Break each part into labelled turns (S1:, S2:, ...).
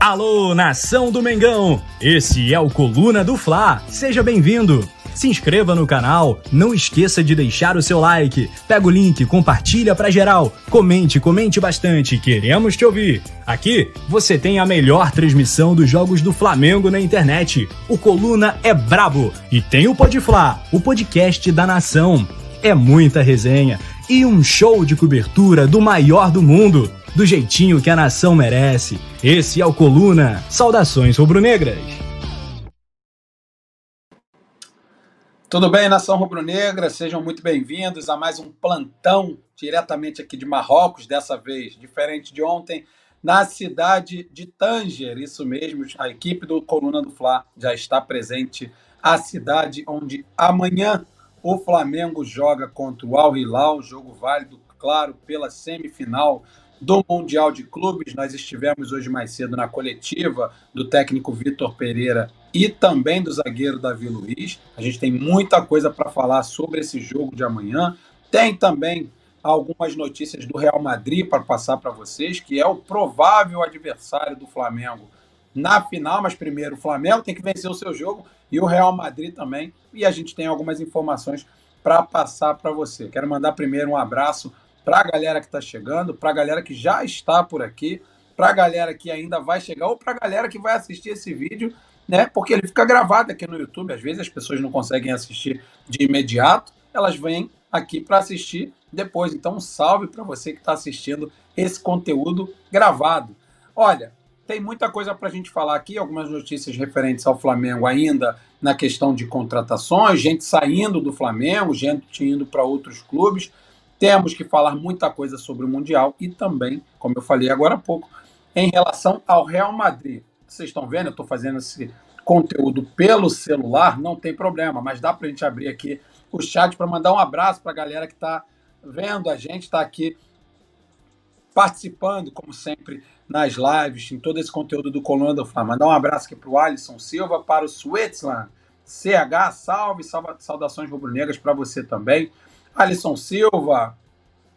S1: Alô, nação do Mengão! Esse é o Coluna do Fla. Seja bem-vindo. Se inscreva no canal, não esqueça de deixar o seu like. Pega o link, compartilha pra geral. Comente, comente bastante, queremos te ouvir. Aqui você tem a melhor transmissão dos jogos do Flamengo na internet. O Coluna é brabo e tem o Podfla, o podcast da nação. É muita resenha e um show de cobertura do maior do mundo do jeitinho que a nação merece. Esse é o Coluna. Saudações rubro-negras.
S2: Tudo bem, nação rubro-negra? Sejam muito bem-vindos a mais um plantão diretamente aqui de Marrocos, dessa vez diferente de ontem, na cidade de Tanger. Isso mesmo, a equipe do Coluna do Fla já está presente. A cidade onde amanhã o Flamengo joga contra o Al Hilal, jogo válido, claro, pela semifinal do Mundial de Clubes. Nós estivemos hoje mais cedo na coletiva do técnico Vitor Pereira e também do zagueiro Davi Luiz. A gente tem muita coisa para falar sobre esse jogo de amanhã. Tem também algumas notícias do Real Madrid para passar para vocês, que é o provável adversário do Flamengo na final, mas primeiro o Flamengo tem que vencer o seu jogo e o Real Madrid também. E a gente tem algumas informações para passar para você. Quero mandar primeiro um abraço para a galera que está chegando, para a galera que já está por aqui, para a galera que ainda vai chegar, ou para a galera que vai assistir esse vídeo, né? Porque ele fica gravado aqui no YouTube. Às vezes as pessoas não conseguem assistir de imediato, elas vêm aqui para assistir depois. Então, um salve para você que está assistindo esse conteúdo gravado. Olha, tem muita coisa para a gente falar aqui, algumas notícias referentes ao Flamengo ainda na questão de contratações, gente saindo do Flamengo, gente indo para outros clubes. Temos que falar muita coisa sobre o Mundial e também, como eu falei agora há pouco, em relação ao Real Madrid. Vocês estão vendo, eu estou fazendo esse conteúdo pelo celular, não tem problema, mas dá para a gente abrir aqui o chat para mandar um abraço para a galera que está vendo a gente, está aqui participando, como sempre, nas lives, em todo esse conteúdo do Coluna do Fla. Mandar um abraço aqui para o Alisson Silva, para o Switzerland, CH, salve, salve saudações rubro-negras para você também. Alisson Silva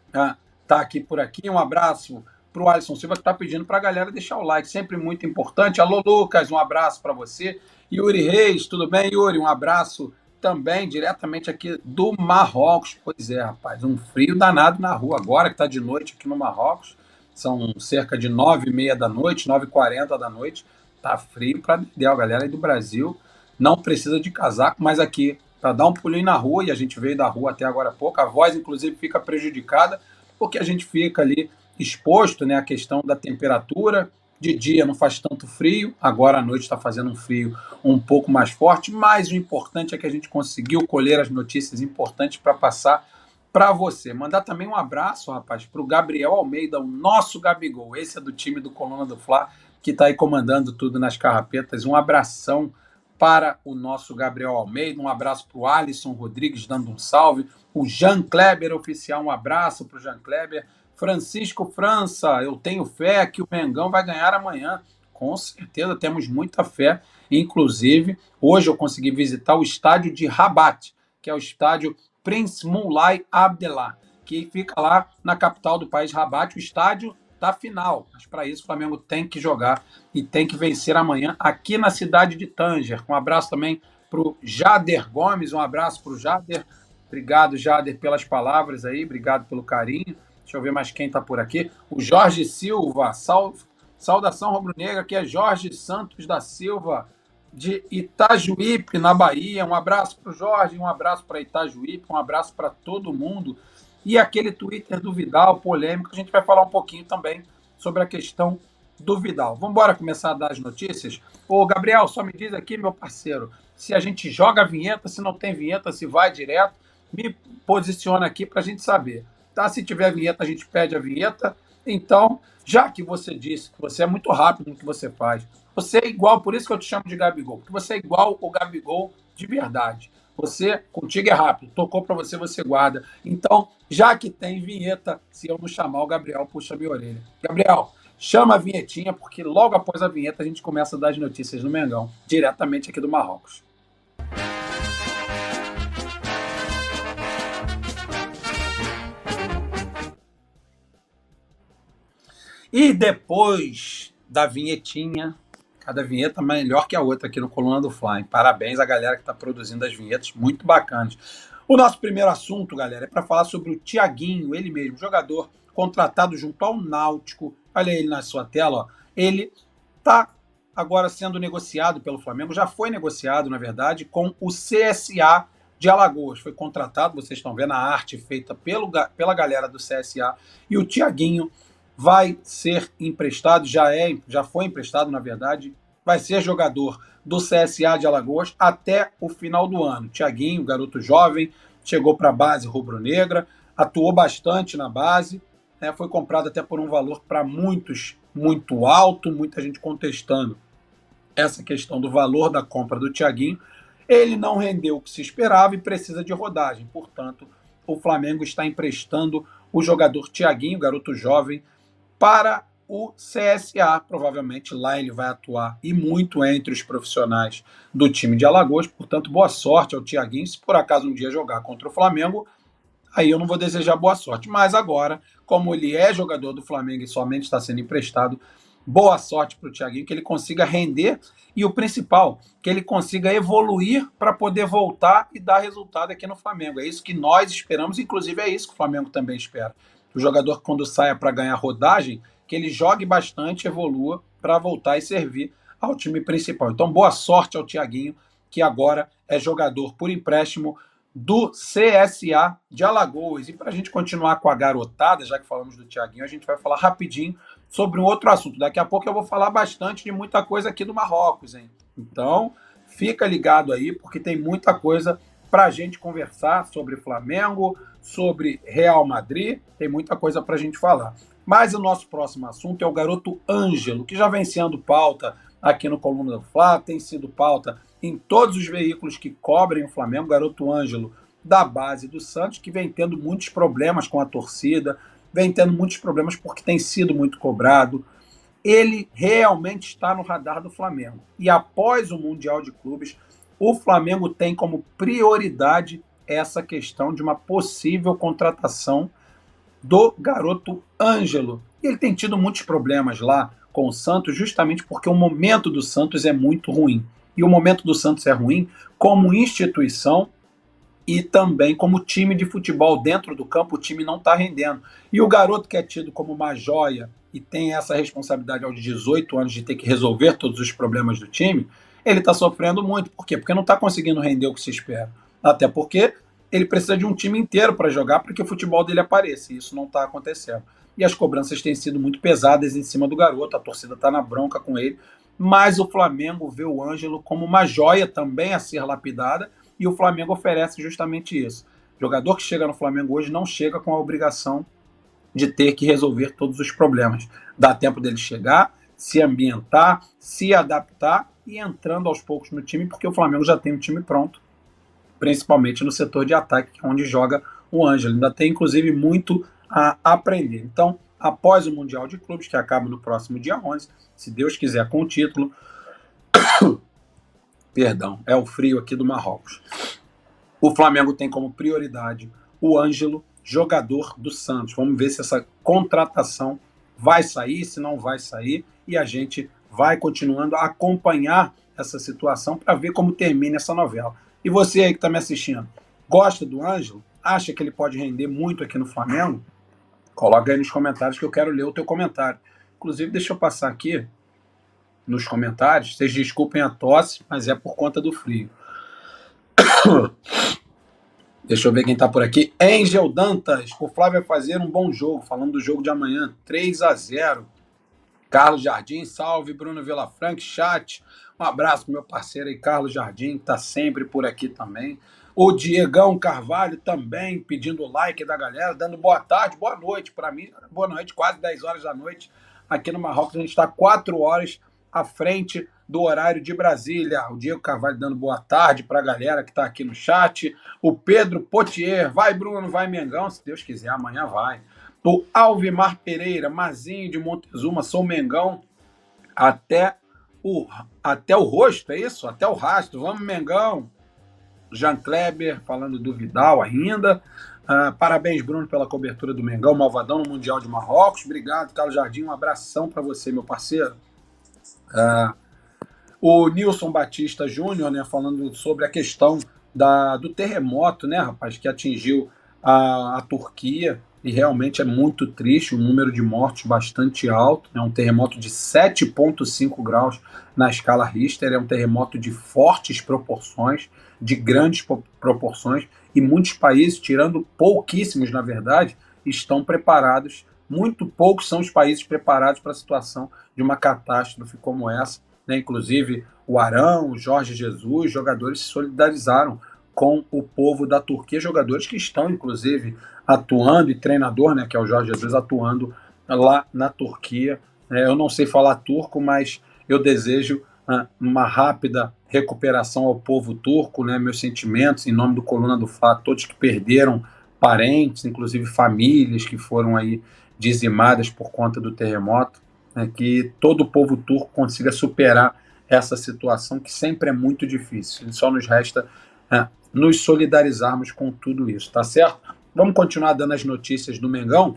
S2: está ah, aqui por aqui. Um abraço para o Alisson Silva, que está pedindo para a galera deixar o like, sempre muito importante. Alô, Lucas, um abraço para você. Yuri Reis, tudo bem, Yuri? Um abraço também, diretamente aqui do Marrocos. Pois é, rapaz, um frio danado na rua agora, que está de noite aqui no Marrocos. São cerca de nove e meia da noite, nove e quarenta da noite. Tá frio para a galera aí do Brasil. Não precisa de casaco, mas aqui para dar um pulinho na rua, e a gente veio da rua até agora há pouco, a voz inclusive fica prejudicada, porque a gente fica ali exposto né, à questão da temperatura. De dia não faz tanto frio, agora à noite está fazendo um frio um pouco mais forte, mas o importante é que a gente conseguiu colher as notícias importantes para passar para você. Mandar também um abraço, rapaz, para o Gabriel Almeida, o nosso Gabigol. Esse é do time do Coluna do Fla, que está aí comandando tudo nas carrapetas. Um abração para o nosso Gabriel Almeida, um abraço para o Alisson Rodrigues dando um salve, o Jean Kleber oficial, um abraço para o Jean Kleber, Francisco França, eu tenho fé que o Mengão vai ganhar amanhã, com certeza temos muita fé, inclusive hoje eu consegui visitar o estádio de Rabat, que é o estádio Prince Moulay Abdellah, que fica lá na capital do país, Rabat, o estádio da final. Mas para isso o Flamengo tem que jogar e tem que vencer amanhã aqui na cidade de Tanger. Um abraço também para o Jader Gomes, um abraço para o Jader. Obrigado, Jader, pelas palavras aí, obrigado pelo carinho. Deixa eu ver mais quem está por aqui. O Jorge Silva, sal, saudação rubro-negra, que é Jorge Santos da Silva, de Itajuípe, na Bahia. Um abraço para o Jorge, um abraço para Itajuípe, um abraço para todo mundo. E aquele Twitter do Vidal, polêmico, a gente vai falar um pouquinho também sobre a questão do Vidal. Vamos embora começar a dar as notícias? Ô, Gabriel, só me diz aqui, meu parceiro, se a gente joga a vinheta, se não tem vinheta, se vai direto, me posiciona aqui para a gente saber. Tá? Se tiver vinheta, a gente pede a vinheta. Então, já que você disse que você é muito rápido no que você faz, você é igual, por isso que eu te chamo de Gabigol, porque você é igual o Gabigol de verdade. Você, contigo é rápido, tocou para você, você guarda. Então, já que tem vinheta, se eu não chamar o Gabriel, puxa minha orelha. Gabriel, chama a vinhetinha, porque logo após a vinheta a gente começa a dar as notícias no Mengão, diretamente aqui do Marrocos. E depois da vinhetinha. Cada vinheta melhor que a outra aqui no Coluna do Fly. Parabéns à galera que está produzindo as vinhetas, muito bacanas. O nosso primeiro assunto, galera, é para falar sobre o Tiaguinho, ele mesmo, jogador contratado junto ao Náutico. Olha ele na sua tela, ó. Ele está agora sendo negociado pelo Flamengo, já foi negociado, na verdade, com o CSA de Alagoas. Foi contratado, vocês estão vendo a arte feita pelo, pela galera do CSA. E o Tiaguinho vai ser emprestado, já é, já foi emprestado, na verdade, vai ser jogador do CSA de Alagoas até o final do ano. Tiaguinho, garoto jovem, chegou para a base rubro-negra, atuou bastante na base, né, foi comprado até por um valor para muitos muito alto, muita gente contestando essa questão do valor da compra do Tiaguinho, ele não rendeu o que se esperava e precisa de rodagem. Portanto, o Flamengo está emprestando o jogador Tiaguinho, garoto jovem, para o CSA. Provavelmente lá ele vai atuar e muito entre os profissionais do time de Alagoas. Portanto, boa sorte ao Tiaguinho. Se por acaso um dia jogar contra o Flamengo, aí eu não vou desejar boa sorte. Mas agora, como ele é jogador do Flamengo e somente está sendo emprestado, boa sorte para o Thiaguinho, que ele consiga render e o principal, que ele consiga evoluir para poder voltar e dar resultado aqui no Flamengo. É isso que nós esperamos, inclusive é isso que o Flamengo também espera. O jogador, quando saia para ganhar rodagem, que ele jogue bastante, evolua para voltar e servir ao time principal. Então, boa sorte ao Thiaguinho, que agora é jogador por empréstimo do CSA de Alagoas. E para a gente continuar com a garotada, já que falamos do Thiaguinho, a gente vai falar rapidinho sobre um outro assunto. Daqui a pouco eu vou falar bastante de muita coisa aqui do Marrocos, hein? Então, fica ligado aí, porque tem muita coisa para a gente conversar sobre Flamengo, sobre Real Madrid, tem muita coisa para a gente falar. Mas o nosso próximo assunto é o garoto Ângelo, que já vem sendo pauta aqui no Coluna do Fla, tem sido pauta em todos os veículos que cobrem o Flamengo, garoto Ângelo da base do Santos, que vem tendo muitos problemas com a torcida, vem tendo muitos problemas porque tem sido muito cobrado. Ele realmente está no radar do Flamengo. E após o Mundial de Clubes, o Flamengo tem como prioridade essa questão de uma possível contratação do garoto Ângelo. Ele tem tido muitos problemas lá com o Santos, justamente porque o momento do Santos é muito ruim. E o momento do Santos é ruim como instituição e também como time de futebol dentro do campo, o time não está rendendo. E o garoto que é tido como uma joia e tem essa responsabilidade aos 18 anos de ter que resolver todos os problemas do time, ele está sofrendo muito. Por quê? Porque não está conseguindo render o que se espera. Até porque ele precisa de um time inteiro para jogar para que o futebol dele apareça. E isso não está acontecendo. E as cobranças têm sido muito pesadas em cima do garoto, a torcida está na bronca com ele. Mas o Flamengo vê o Ângelo como uma joia também a ser lapidada e o Flamengo oferece justamente isso. O jogador que chega no Flamengo hoje não chega com a obrigação de ter que resolver todos os problemas. Dá tempo dele chegar, se ambientar, se adaptar e entrando aos poucos no time, porque o Flamengo já tem um time pronto, principalmente no setor de ataque, que é onde joga o Ângelo. Ainda tem, inclusive, muito a aprender. Então, após o Mundial de Clubes, que acaba no próximo dia 11, se Deus quiser com o título, Perdão, é o frio aqui do Marrocos. O Flamengo tem como prioridade o Ângelo, jogador do Santos. Vamos ver se essa contratação vai sair, se não vai sair, e a gente vai continuando a acompanhar essa situação para ver como termina essa novela. E você aí que está me assistindo, gosta do Ângelo? Acha que ele pode render muito aqui no Flamengo? Coloca aí nos comentários que eu quero ler o teu comentário. Inclusive, deixa eu passar aqui nos comentários. Vocês desculpem a tosse, mas é por conta do frio. Deixa eu ver quem está por aqui. Angel Dantas. O Flávio vai fazer um bom jogo, falando do jogo de amanhã. 3 a 0 Carlos Jardim, salve. Bruno Vilafranca, chat. Um abraço pro meu parceiro aí, Carlos Jardim, que está sempre por aqui também. O Diegão Carvalho também pedindo like da galera, dando boa tarde, boa noite para mim. Boa noite, quase 10 horas da noite. Aqui no Marrocos a gente está 4 horas à frente do horário de Brasília. O Diego Carvalho dando boa tarde para a galera que está aqui no chat. O Pedro Potier, vai Bruno, vai Mengão, se Deus quiser, amanhã vai. O Alvimar Pereira, Mazinho de Montezuma, sou Mengão até o, até o rosto, é isso? Até o rastro. Vamos, Mengão. Jean Kleber falando do Vidal ainda. Uh, parabéns, Bruno, pela cobertura do Mengão, Malvadão no Mundial de Marrocos. Obrigado, Carlos Jardim. Um abração para você, meu parceiro. Uh, o Nilson Batista Júnior, né, falando sobre a questão da, do terremoto, né, rapaz, que atingiu a, a Turquia e realmente é muito triste, um número de mortes bastante alto, é um terremoto de 7,5 graus na escala Richter, é um terremoto de fortes proporções, de grandes proporções, e muitos países, tirando pouquíssimos na verdade, estão preparados, muito poucos são os países preparados para a situação de uma catástrofe como essa, né? inclusive o Arão, o Jorge Jesus, jogadores se solidarizaram com o povo da Turquia, jogadores que estão, inclusive, atuando, e treinador, né, que é o Jorge Jesus, atuando lá na Turquia. É, eu não sei falar turco, mas eu desejo uh, uma rápida recuperação ao povo turco, né, meus sentimentos em nome do Coluna do Fá, todos que perderam parentes, inclusive famílias que foram aí dizimadas por conta do terremoto, né, que todo o povo turco consiga superar essa situação que sempre é muito difícil. Só nos resta é, nos solidarizarmos com tudo isso, tá certo? Vamos continuar dando as notícias do Mengão,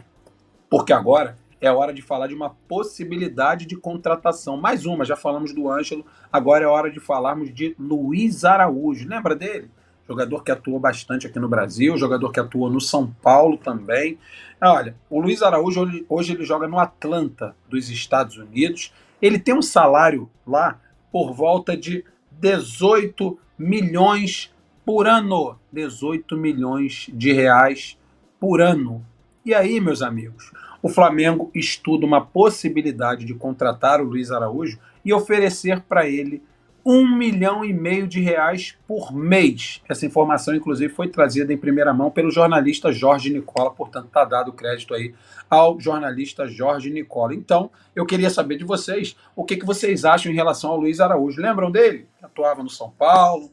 S2: porque agora é hora de falar de uma possibilidade de contratação. Mais uma, já falamos do Ângelo, agora é hora de falarmos de Luiz Araújo. Lembra dele? Jogador que atuou bastante aqui no Brasil, jogador que atuou no São Paulo também. Olha, o Luiz Araújo hoje ele joga no Atlanta dos Estados Unidos. Ele tem um salário lá por volta de 18 milhões por ano. 18 milhões de reais por ano. E aí, meus amigos, o Flamengo estuda uma possibilidade de contratar o Luiz Araújo e oferecer para ele um milhão e meio de reais por mês. Essa informação, inclusive, foi trazida em primeira mão pelo jornalista Jorge Nicola, portanto, está dado crédito aí ao jornalista Jorge Nicola. Então, eu queria saber de vocês o que, que vocês acham em relação ao Luiz Araújo. Lembram dele? Atuava no São Paulo,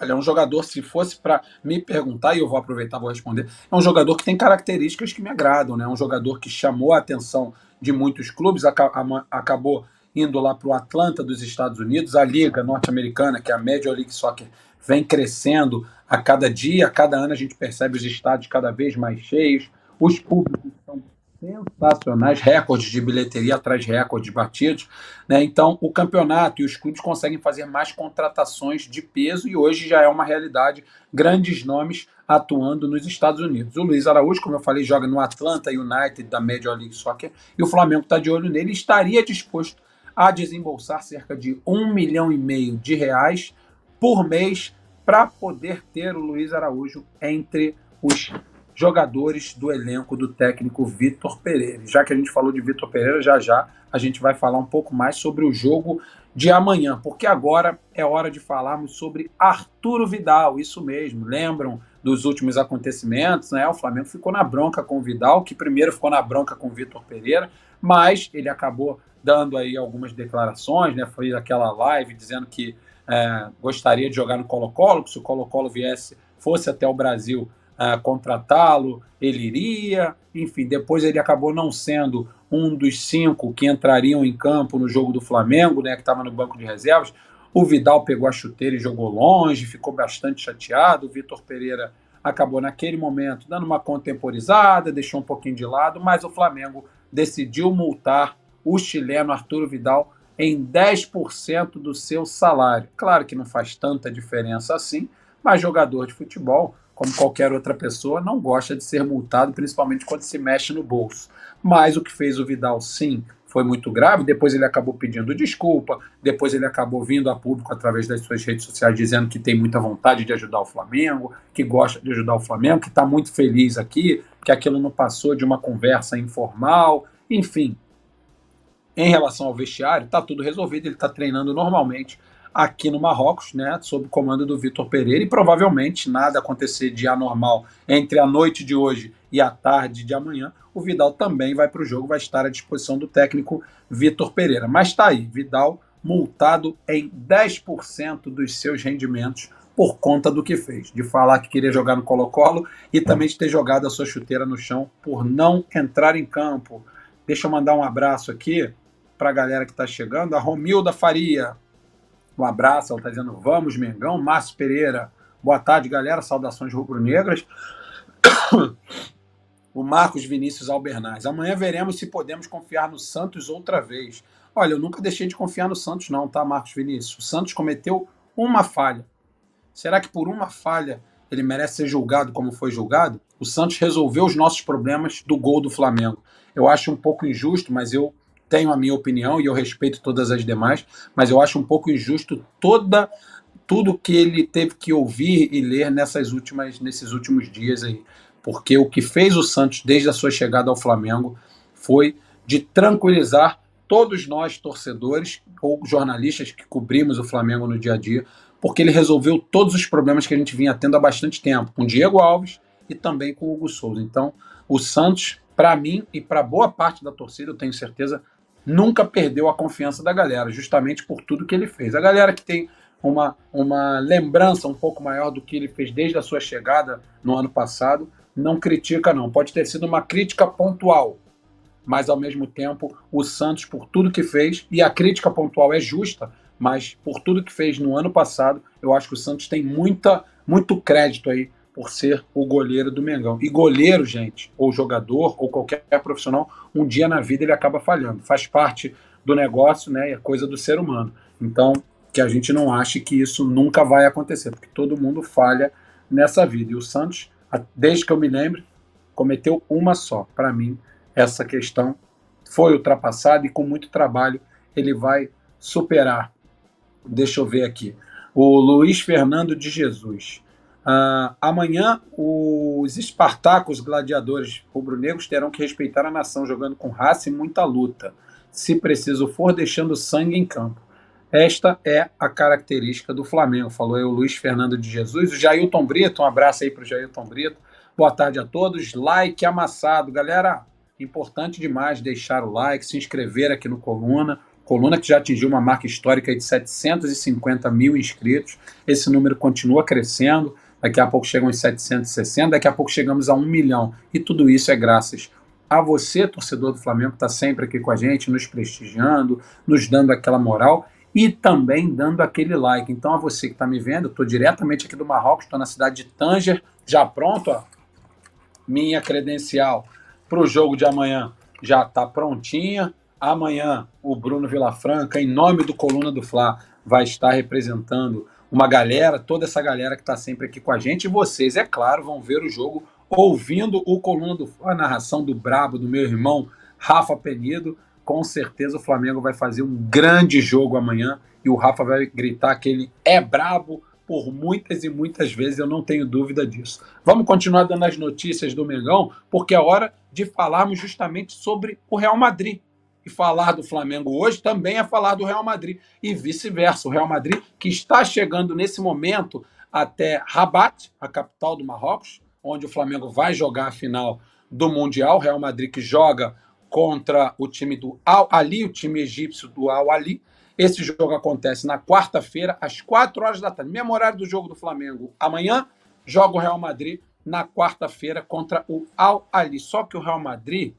S2: Olha, é um jogador, se fosse para me perguntar, e eu vou aproveitar, vou responder, é um jogador que tem características que me agradam, né? É um jogador que chamou a atenção de muitos clubes, acabou indo lá para o Atlanta dos Estados Unidos, a liga norte-americana, que é a Major League Soccer, vem crescendo a cada dia, a cada ano a gente percebe os estádios cada vez mais cheios, os públicos sensacionais, recordes de bilheteria atrás de recordes batidos. Né? Então, o campeonato e os clubes conseguem fazer mais contratações de peso e hoje já é uma realidade. Grandes nomes atuando nos Estados Unidos. O Luiz Araújo, como eu falei, joga no Atlanta United da Major League Soccer e o Flamengo está de olho nele estaria disposto a desembolsar cerca de um milhão e meio de reais por mês para poder ter o Luiz Araújo entre os jogadores do elenco do técnico Vitor Pereira. Já que a gente falou de Vitor Pereira, já já a gente vai falar um pouco mais sobre o jogo de amanhã, porque agora é hora de falarmos sobre Arturo Vidal, isso mesmo. Lembram dos últimos acontecimentos, né? O Flamengo ficou na bronca com o Vidal, que primeiro ficou na bronca com o Vitor Pereira, mas ele acabou dando aí algumas declarações, né? Foi aquela live dizendo que é, gostaria de jogar no Colo-Colo, que se o Colo-Colo viesse, fosse até o Brasil, uh, contratá-lo, ele iria. Enfim, depois ele acabou não sendo um dos cinco que entrariam em campo no jogo do Flamengo, né, que estava no banco de reservas. O Vidal pegou a chuteira e jogou longe, ficou bastante chateado. O Vitor Pereira acabou naquele momento dando uma contemporizada, deixou um pouquinho de lado, mas o Flamengo decidiu multar o chileno Arturo Vidal em 10% do seu salário. Claro que não faz tanta diferença assim, mas jogador de futebol como qualquer outra pessoa, não gosta de ser multado, principalmente quando se mexe no bolso. Mas o que fez o Vidal, sim, foi muito grave. Depois ele acabou pedindo desculpa, depois ele acabou vindo a público através das suas redes sociais dizendo que tem muita vontade de ajudar o Flamengo, que gosta de ajudar o Flamengo, que está muito feliz aqui, que aquilo não passou de uma conversa informal, enfim. Em relação ao vestiário, está tudo resolvido, ele está treinando normalmente aqui no Marrocos, né, sob o comando do Vitor Pereira, e provavelmente nada acontecer de anormal entre a noite de hoje e a tarde de amanhã, o Vidal também vai para o jogo, vai estar à disposição do técnico Vitor Pereira. Mas está aí, Vidal multado em 10% dos seus rendimentos por conta do que fez, de falar que queria jogar no Colo-Colo e também de ter jogado a sua chuteira no chão por não entrar em campo. Deixa eu mandar um abraço aqui para a galera que está chegando. A Romilda Faria, um abraço, ela está dizendo vamos, Mengão. Márcio Pereira, boa tarde, galera. Saudações rubro-negras. O Marcos Vinícius Albernaz. Amanhã veremos se podemos confiar no Santos outra vez. Olha, eu nunca deixei de confiar no Santos, não, tá, Marcos Vinícius? O Santos cometeu uma falha. Será que por uma falha ele merece ser julgado como foi julgado? O Santos resolveu os nossos problemas do gol do Flamengo. Eu acho um pouco injusto, mas eu tenho a minha opinião e eu respeito todas as demais, mas eu acho um pouco injusto toda tudo que ele teve que ouvir e ler nessas últimas nesses últimos dias aí, porque o que fez o Santos desde a sua chegada ao Flamengo foi de tranquilizar todos nós torcedores ou jornalistas que cobrimos o Flamengo no dia a dia, porque ele resolveu todos os problemas que a gente vinha tendo há bastante tempo, com Diego Alves e também com o Hugo Souza. Então, o Santos, para mim e para boa parte da torcida, eu tenho certeza, nunca perdeu a confiança da galera, justamente por tudo que ele fez. A galera que tem uma, uma lembrança um pouco maior do que ele fez desde a sua chegada no ano passado, não critica, não. Pode ter sido uma crítica pontual, mas ao mesmo tempo o Santos, por tudo que fez, e a crítica pontual é justa, mas por tudo que fez no ano passado, eu acho que o Santos tem muita, muito crédito aí por ser o goleiro do Mengão. E goleiro, gente, ou jogador, ou qualquer profissional, um dia na vida ele acaba falhando. Faz parte do negócio, né? É coisa do ser humano. Então, que a gente não ache que isso nunca vai acontecer, porque todo mundo falha nessa vida. E o Santos, desde que eu me lembro, cometeu uma só. Para mim, essa questão foi ultrapassada e com muito trabalho ele vai superar. Deixa eu ver aqui. O Luiz Fernando de Jesus. Uh, amanhã, os Espartacos gladiadores rubro-negros terão que respeitar a nação, jogando com raça e muita luta, se preciso for, deixando sangue em campo. Esta é a característica do Flamengo, falou o Luiz Fernando de Jesus. O Jailton Brito, um abraço aí para o Jailton Brito. Boa tarde a todos. Like amassado. Galera, importante demais deixar o like, se inscrever aqui no Coluna. Coluna que já atingiu uma marca histórica de 750 mil inscritos. Esse número continua crescendo daqui a pouco chegam em 760, daqui a pouco chegamos a um milhão. E tudo isso é graças a você, torcedor do Flamengo, que está sempre aqui com a gente, nos prestigiando, nos dando aquela moral e também dando aquele like. Então, a você que está me vendo, estou diretamente aqui do Marrocos, estou na cidade de Tanger, já pronto, ó, minha credencial para o jogo de amanhã já está prontinha. Amanhã, o Bruno Vilafranca, em nome do Coluna do Fla, vai estar representando uma galera, toda essa galera que está sempre aqui com a gente. E vocês, é claro, vão ver o jogo ouvindo o Coluna do a narração do Brabo, do meu irmão Rafa Penido. Com certeza o Flamengo vai fazer um grande jogo amanhã e o Rafa vai gritar que ele é brabo por muitas e muitas vezes, eu não tenho dúvida disso. Vamos continuar dando as notícias do Mengão, porque é hora de falarmos justamente sobre o Real Madrid e falar do Flamengo hoje também é falar do Real Madrid e vice-versa. O Real Madrid que está chegando nesse momento até Rabat, a capital do Marrocos, onde o Flamengo vai jogar a final do Mundial. Real Madrid que joga contra o time do Al Ali, o time egípcio do Al Ali. Esse jogo acontece na quarta-feira, às quatro horas da tarde. Mesmo horário do jogo do Flamengo. Amanhã joga o Real Madrid na quarta-feira contra o Al Ali. Só que o Real Madrid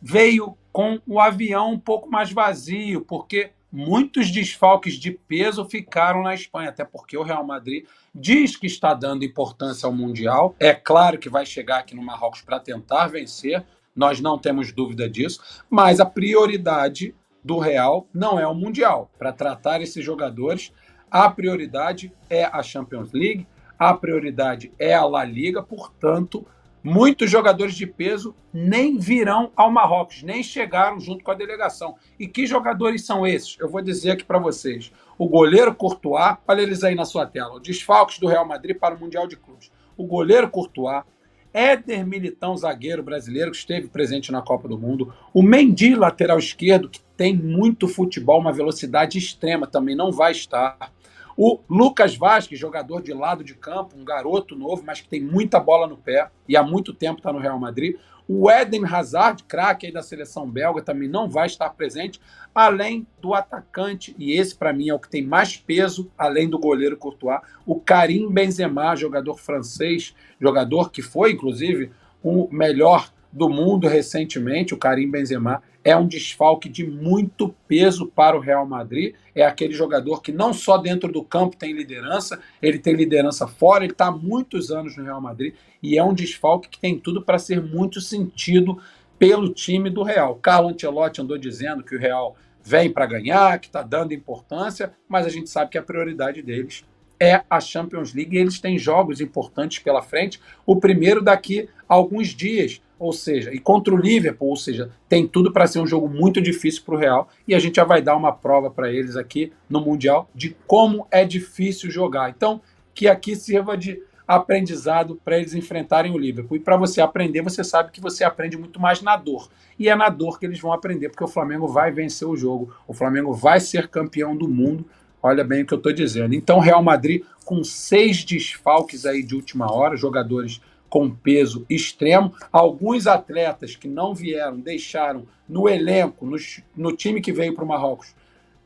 S2: veio com o avião um pouco mais vazio, porque muitos desfalques de peso ficaram na Espanha, até porque o Real Madrid diz que está dando importância ao Mundial. É claro que vai chegar aqui no Marrocos para tentar vencer, nós não temos dúvida disso, mas a prioridade do Real não é o Mundial. Para tratar esses jogadores, a prioridade é a Champions League, a prioridade é a La Liga, portanto, Muitos jogadores de peso nem virão ao Marrocos, nem chegaram junto com a delegação. E que jogadores são esses? Eu vou dizer aqui para vocês. O goleiro Courtois, olha eles aí na sua tela, o desfalques do Real Madrid para o Mundial de Clubes. O goleiro Courtois, Éder Militão, zagueiro brasileiro que esteve presente na Copa do Mundo, o Mendy, lateral esquerdo, que tem muito futebol, uma velocidade extrema, também não vai estar. O Lucas Vasquez, jogador de lado de campo, um garoto novo, mas que tem muita bola no pé e há muito tempo está no Real Madrid. O Eden Hazard, craque da seleção belga, também não vai estar presente, além do atacante, e esse para mim é o que tem mais peso, além do goleiro Courtois, o Karim Benzema, jogador francês, jogador que foi, inclusive, o melhor do mundo recentemente, o Karim Benzema, é um desfalque de muito peso para o Real Madrid. É aquele jogador que não só dentro do campo tem liderança, ele tem liderança fora, ele está há muitos anos no Real Madrid e é um desfalque que tem tudo para ser muito sentido pelo time do Real. Carlo Ancelotti andou dizendo que o Real vem para ganhar, que está dando importância, mas a gente sabe que a prioridade deles é a Champions League e eles têm jogos importantes pela frente. O primeiro daqui a alguns dias, ou seja, e contra o Liverpool, ou seja, tem tudo para ser um jogo muito difícil para o Real e a gente já vai dar uma prova para eles aqui no Mundial de como é difícil jogar. Então, que aqui sirva de aprendizado para eles enfrentarem o Liverpool. E para você aprender, você sabe que você aprende muito mais na dor. E é na dor que eles vão aprender, porque o Flamengo vai vencer o jogo. O Flamengo vai ser campeão do mundo. Olha bem o que eu estou dizendo. Então, Real Madrid com seis desfalques aí de última hora, jogadores com peso extremo. Alguns atletas que não vieram, deixaram no elenco, no, no time que veio para o Marrocos,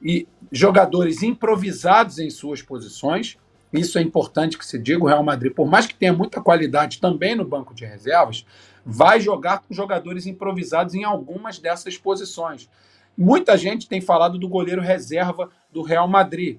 S2: e jogadores improvisados em suas posições. Isso é importante que se diga. O Real Madrid, por mais que tenha muita qualidade também no banco de reservas, vai jogar com jogadores improvisados em algumas dessas posições. Muita gente tem falado do goleiro reserva do Real Madrid.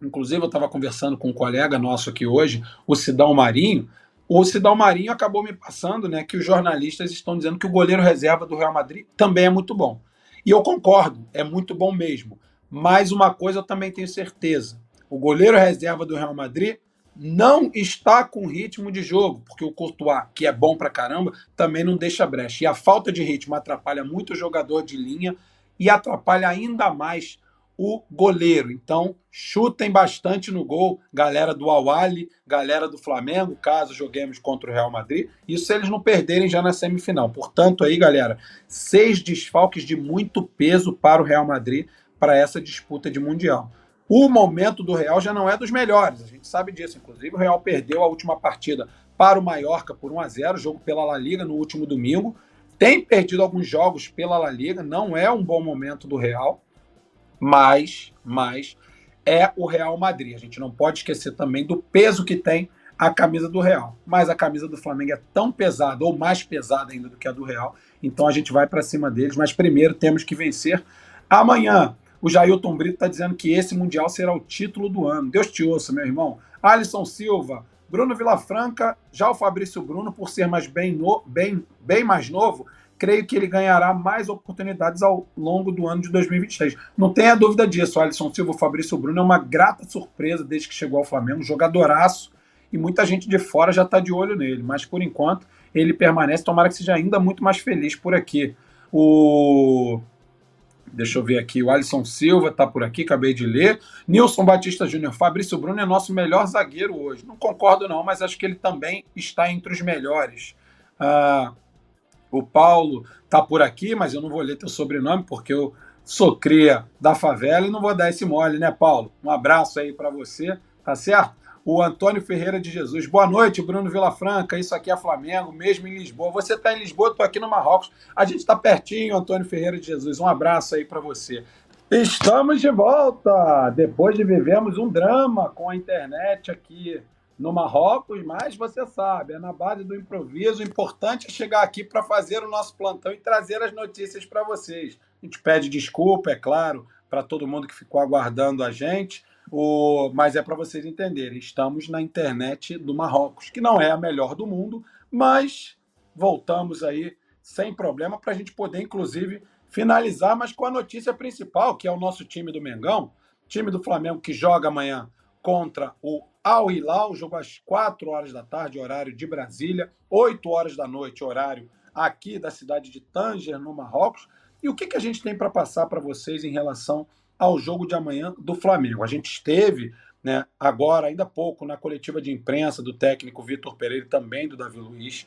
S2: Inclusive, eu estava conversando com um colega nosso aqui hoje, o Sidão Marinho. O Sidão Marinho acabou me passando né, que os jornalistas estão dizendo que o goleiro reserva do Real Madrid também é muito bom. E eu concordo, é muito bom mesmo. Mas uma coisa eu também tenho certeza: o goleiro reserva do Real Madrid não está com ritmo de jogo, porque o Courtois, que é bom pra caramba, também não deixa brecha. E a falta de ritmo atrapalha muito o jogador de linha e atrapalha ainda mais o goleiro. Então, chutem bastante no gol, galera do Awali, galera do Flamengo, caso joguemos contra o Real Madrid. Isso eles não perderem já na semifinal. Portanto, aí, galera, seis desfalques de muito peso para o Real Madrid para essa disputa de Mundial. O momento do Real já não é dos melhores, a gente sabe disso. Inclusive, o Real perdeu a última partida para o Mallorca por 1 a 0 jogo pela La Liga no último domingo. Tem perdido alguns jogos pela La Liga, não é um bom momento do Real, mas, mas é o Real Madrid. A gente não pode esquecer também do peso que tem a camisa do Real. Mas a camisa do Flamengo é tão pesada, ou mais pesada ainda do que a do Real, então a gente vai para cima deles. Mas primeiro temos que vencer amanhã. O Jailton Brito está dizendo que esse Mundial será o título do ano. Deus te ouça, meu irmão. Alisson Silva, Bruno Vilafranca, já o Fabrício Bruno, por ser mais bem, no, bem, bem mais novo, creio que ele ganhará mais oportunidades ao longo do ano de 2023. Não tenha dúvida disso, Alisson Silva, o Fabrício Bruno é uma grata surpresa desde que chegou ao Flamengo, jogadoraço, e muita gente de fora já está de olho nele, mas por enquanto ele permanece, tomara que seja ainda muito mais feliz por aqui. O Deixa eu ver aqui. O Alisson Silva está por aqui, acabei de ler. Nilson Batista Júnior. Fabrício Bruno é nosso melhor zagueiro hoje. Não concordo, não, mas acho que ele também está entre os melhores. Ah, o Paulo está por aqui, mas eu não vou ler teu sobrenome, porque eu sou cria da favela e não vou dar esse mole, né, Paulo? Um abraço aí para você, tá certo? o Antônio Ferreira de Jesus. Boa noite, Bruno Vilafranca. Isso aqui é Flamengo, mesmo em Lisboa. Você está em Lisboa, estou aqui no Marrocos. A gente está pertinho, Antônio Ferreira de Jesus. Um abraço aí para você. Estamos de volta! Depois de vivemos um drama com a internet aqui no Marrocos, mas você sabe, é na base do improviso. O importante é chegar aqui para fazer o nosso plantão e trazer as notícias para vocês. A gente pede desculpa, é claro, para todo mundo que ficou aguardando a gente. O, mas é para vocês entenderem, estamos na internet do Marrocos, que não é a melhor do mundo, mas voltamos aí sem problema para a gente poder, inclusive, finalizar, mas com a notícia principal, que é o nosso time do Mengão, time do Flamengo que joga amanhã contra o Al Hilal, jogo às 4 horas da tarde, horário de Brasília, 8 horas da noite, horário aqui da cidade de Tanger, no Marrocos. E o que, que a gente tem para passar para vocês em relação ao jogo de amanhã do Flamengo. A gente esteve né, agora, ainda há pouco, na coletiva de imprensa do técnico Vitor Pereira e também do Davi Luiz.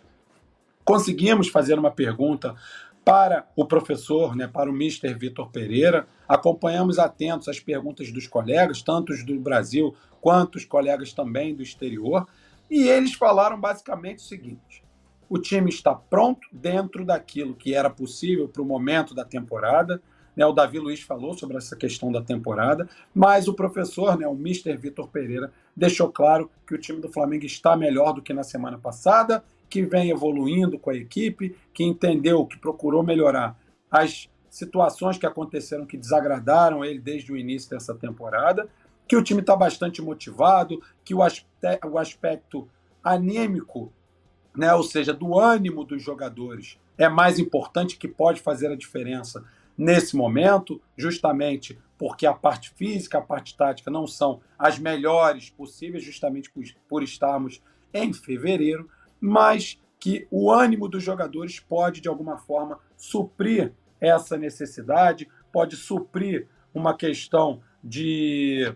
S2: Conseguimos fazer uma pergunta para o professor, né, para o Mister Vitor Pereira. Acompanhamos atentos as perguntas dos colegas, tanto do Brasil quanto os colegas também do exterior. E eles falaram basicamente o seguinte: o time está pronto dentro daquilo que era possível para o momento da temporada. Né, o Davi Luiz falou sobre essa questão da temporada, mas o professor, né, o Mr. Vitor Pereira, deixou claro que o time do Flamengo está melhor do que na semana passada, que vem evoluindo com a equipe, que entendeu, que procurou melhorar as situações que aconteceram que desagradaram ele desde o início dessa temporada, que o time está bastante motivado, que o, aspecto, o aspecto anímico, né, ou seja, do ânimo dos jogadores, é mais importante que pode fazer a diferença nesse momento, justamente porque a parte física, a parte tática não são as melhores possíveis, justamente por, por estarmos em fevereiro, mas que o ânimo dos jogadores pode, de alguma forma, suprir essa necessidade, pode suprir uma questão de,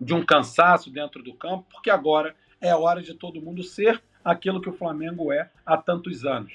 S2: de um cansaço dentro do campo, porque agora é hora de todo mundo ser aquilo que o Flamengo é há tantos anos.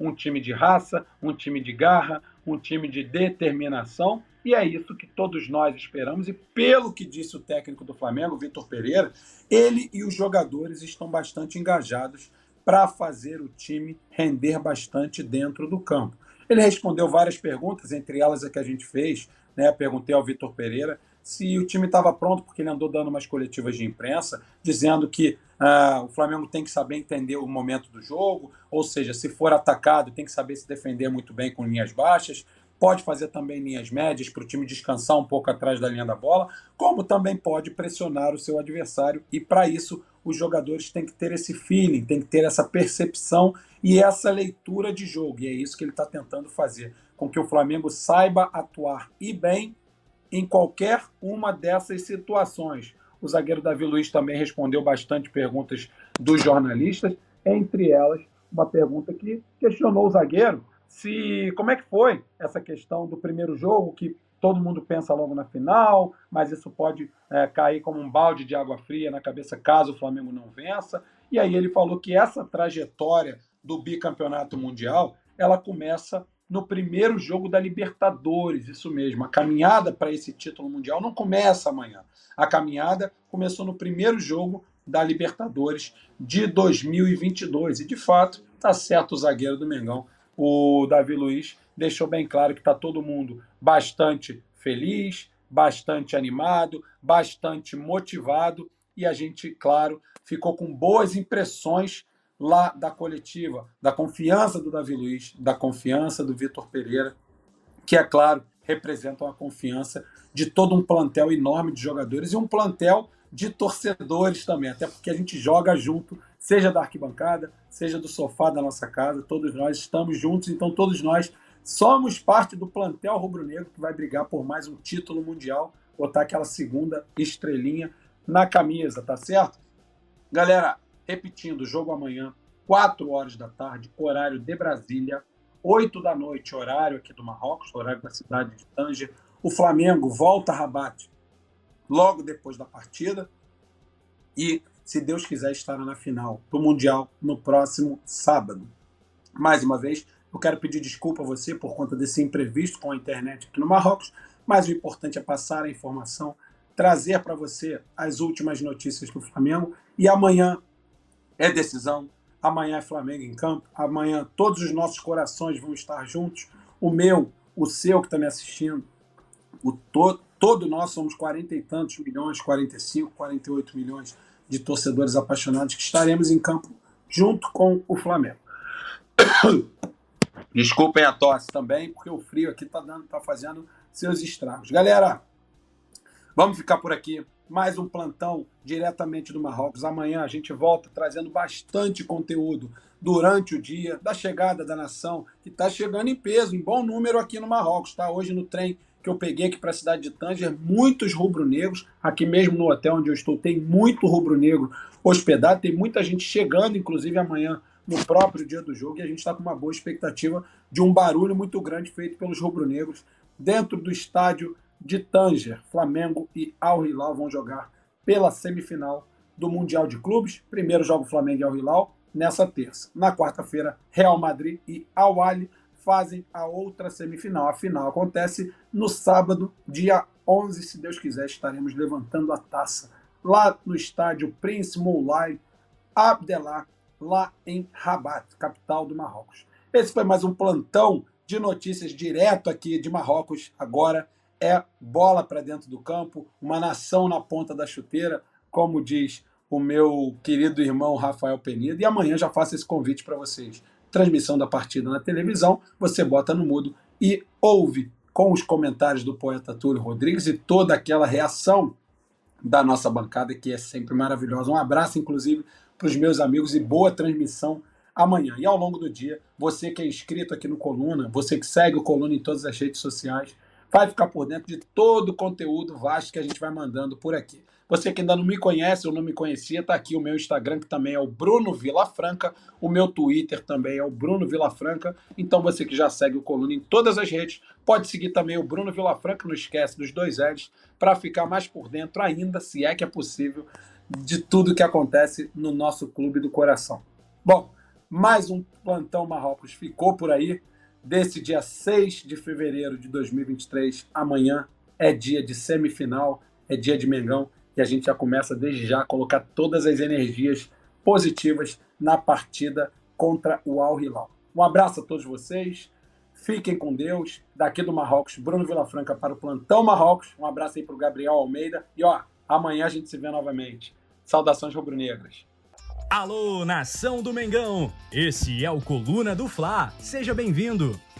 S2: Um time de raça, um time de garra, um time de determinação, e é isso que todos nós esperamos. E pelo que disse o técnico do Flamengo, Vitor Pereira, ele e os jogadores estão bastante engajados para fazer o time render bastante dentro do campo. Ele respondeu várias perguntas, entre elas a que a gente fez. Né? Perguntei ao Vitor Pereira se o time estava pronto, porque ele andou dando umas coletivas de imprensa, dizendo que ah, o Flamengo tem que saber entender o momento do jogo, ou seja, se for atacado, tem que saber se defender muito bem com linhas baixas pode fazer também linhas médias para o time descansar um pouco atrás da linha da bola, como também pode pressionar o seu adversário. E para isso, os jogadores têm que ter esse feeling, têm que ter essa percepção e essa leitura de jogo. E é isso que ele está tentando fazer, com que o Flamengo saiba atuar e bem em qualquer uma dessas situações. O zagueiro Davi Luiz também respondeu bastante perguntas dos jornalistas, entre elas uma pergunta que questionou o zagueiro se como é que foi essa questão do primeiro jogo que todo mundo pensa logo na final, mas isso pode é, cair como um balde de água fria na cabeça caso o Flamengo não vença. E aí ele falou que essa trajetória do bicampeonato mundial ela começa no primeiro jogo da Libertadores, isso mesmo. A caminhada para esse título mundial não começa amanhã. A caminhada começou no primeiro jogo da Libertadores de 2022. E de fato, está certo o zagueiro do Mengão o Davi Luiz deixou bem claro que está todo mundo bastante feliz, bastante animado, bastante motivado. E a gente, claro, ficou com boas impressões lá da coletiva, da confiança do Davi Luiz, da confiança do Vitor Pereira, que é claro, representam a confiança de todo um plantel enorme de jogadores e um plantel de torcedores também, até porque a gente joga junto seja da arquibancada, seja do sofá da nossa casa, todos nós estamos juntos, então todos nós somos parte do plantel rubro-negro que vai brigar por mais um título mundial, botar aquela segunda estrelinha na camisa, tá certo? Galera, repetindo, jogo amanhã, 4 horas da tarde, horário de Brasília, 8 da noite, horário aqui do Marrocos, horário da cidade de Tanger. O Flamengo volta a Rabat logo depois da partida e se Deus quiser, estará na final do Mundial no próximo sábado. Mais uma vez, eu quero pedir desculpa a você por conta desse imprevisto com a internet aqui no Marrocos, mas o importante é passar a informação, trazer para você as últimas notícias do Flamengo e amanhã é decisão, amanhã é Flamengo em campo, amanhã todos os nossos corações vão estar juntos, o meu, o seu que está me assistindo, o todo, todo nós somos quarenta e tantos milhões, 45, 48 milhões de torcedores apaixonados que estaremos em campo junto com o Flamengo. Desculpem a tosse também, porque o frio aqui está tá fazendo seus estragos. Galera, vamos ficar por aqui. Mais um plantão diretamente do Marrocos. Amanhã a gente volta trazendo bastante conteúdo durante o dia da chegada da nação, que está chegando em peso, em bom número aqui no Marrocos. Está hoje no trem que eu peguei aqui para a cidade de Tanger, muitos rubro-negros. Aqui mesmo no hotel onde eu estou, tem muito rubro-negro hospedado, tem muita gente chegando, inclusive amanhã, no próprio dia do jogo, e a gente está com uma boa expectativa de um barulho muito grande feito pelos rubro-negros dentro do estádio de Tanger. Flamengo e Al Hilal vão jogar pela semifinal do Mundial de Clubes. Primeiro jogo Flamengo e Al Hilal nessa terça. Na quarta-feira, Real Madrid e Al Ahly fazem a outra semifinal. A final acontece no sábado, dia 11, se Deus quiser, estaremos levantando a taça lá no estádio Prince Moulay Abdellah, lá em Rabat, capital do Marrocos. Esse foi mais um plantão de notícias direto aqui de Marrocos. Agora é bola para dentro do campo, uma nação na ponta da chuteira, como diz o meu querido irmão Rafael Penido. E amanhã já faço esse convite para vocês transmissão da partida na televisão, você bota no mudo e ouve com os comentários do poeta Túlio Rodrigues e toda aquela reação da nossa bancada, que é sempre maravilhosa. Um abraço, inclusive, para os meus amigos e boa transmissão amanhã. E ao longo do dia, você que é inscrito aqui no Coluna, você que segue o Coluna em todas as redes sociais, vai ficar por dentro de todo o conteúdo vasto que a gente vai mandando por aqui. Você que ainda não me conhece ou não me conhecia, está aqui o meu Instagram, que também é o Bruno Vilafranca. O meu Twitter também é o Bruno Vilafranca. Então você que já segue o Coluna em todas as redes, pode seguir também o Bruno Vilafranca, não esquece dos dois L's, para ficar mais por dentro ainda, se é que é possível, de tudo que acontece no nosso clube do coração. Bom, mais um plantão Marrocos ficou por aí. Desse dia 6 de fevereiro de 2023, amanhã é dia de semifinal, é dia de Mengão e a gente já começa desde já a colocar todas as energias positivas na partida contra o Al Hilal. Um abraço a todos vocês. Fiquem com Deus. Daqui do Marrocos, Bruno Vilafranca para o Plantão Marrocos. Um abraço aí para o Gabriel Almeida. E ó, amanhã a gente se vê novamente. Saudações rubro-negras.
S1: Alô, nação do Mengão! Esse é o Coluna do Fla. Seja bem-vindo.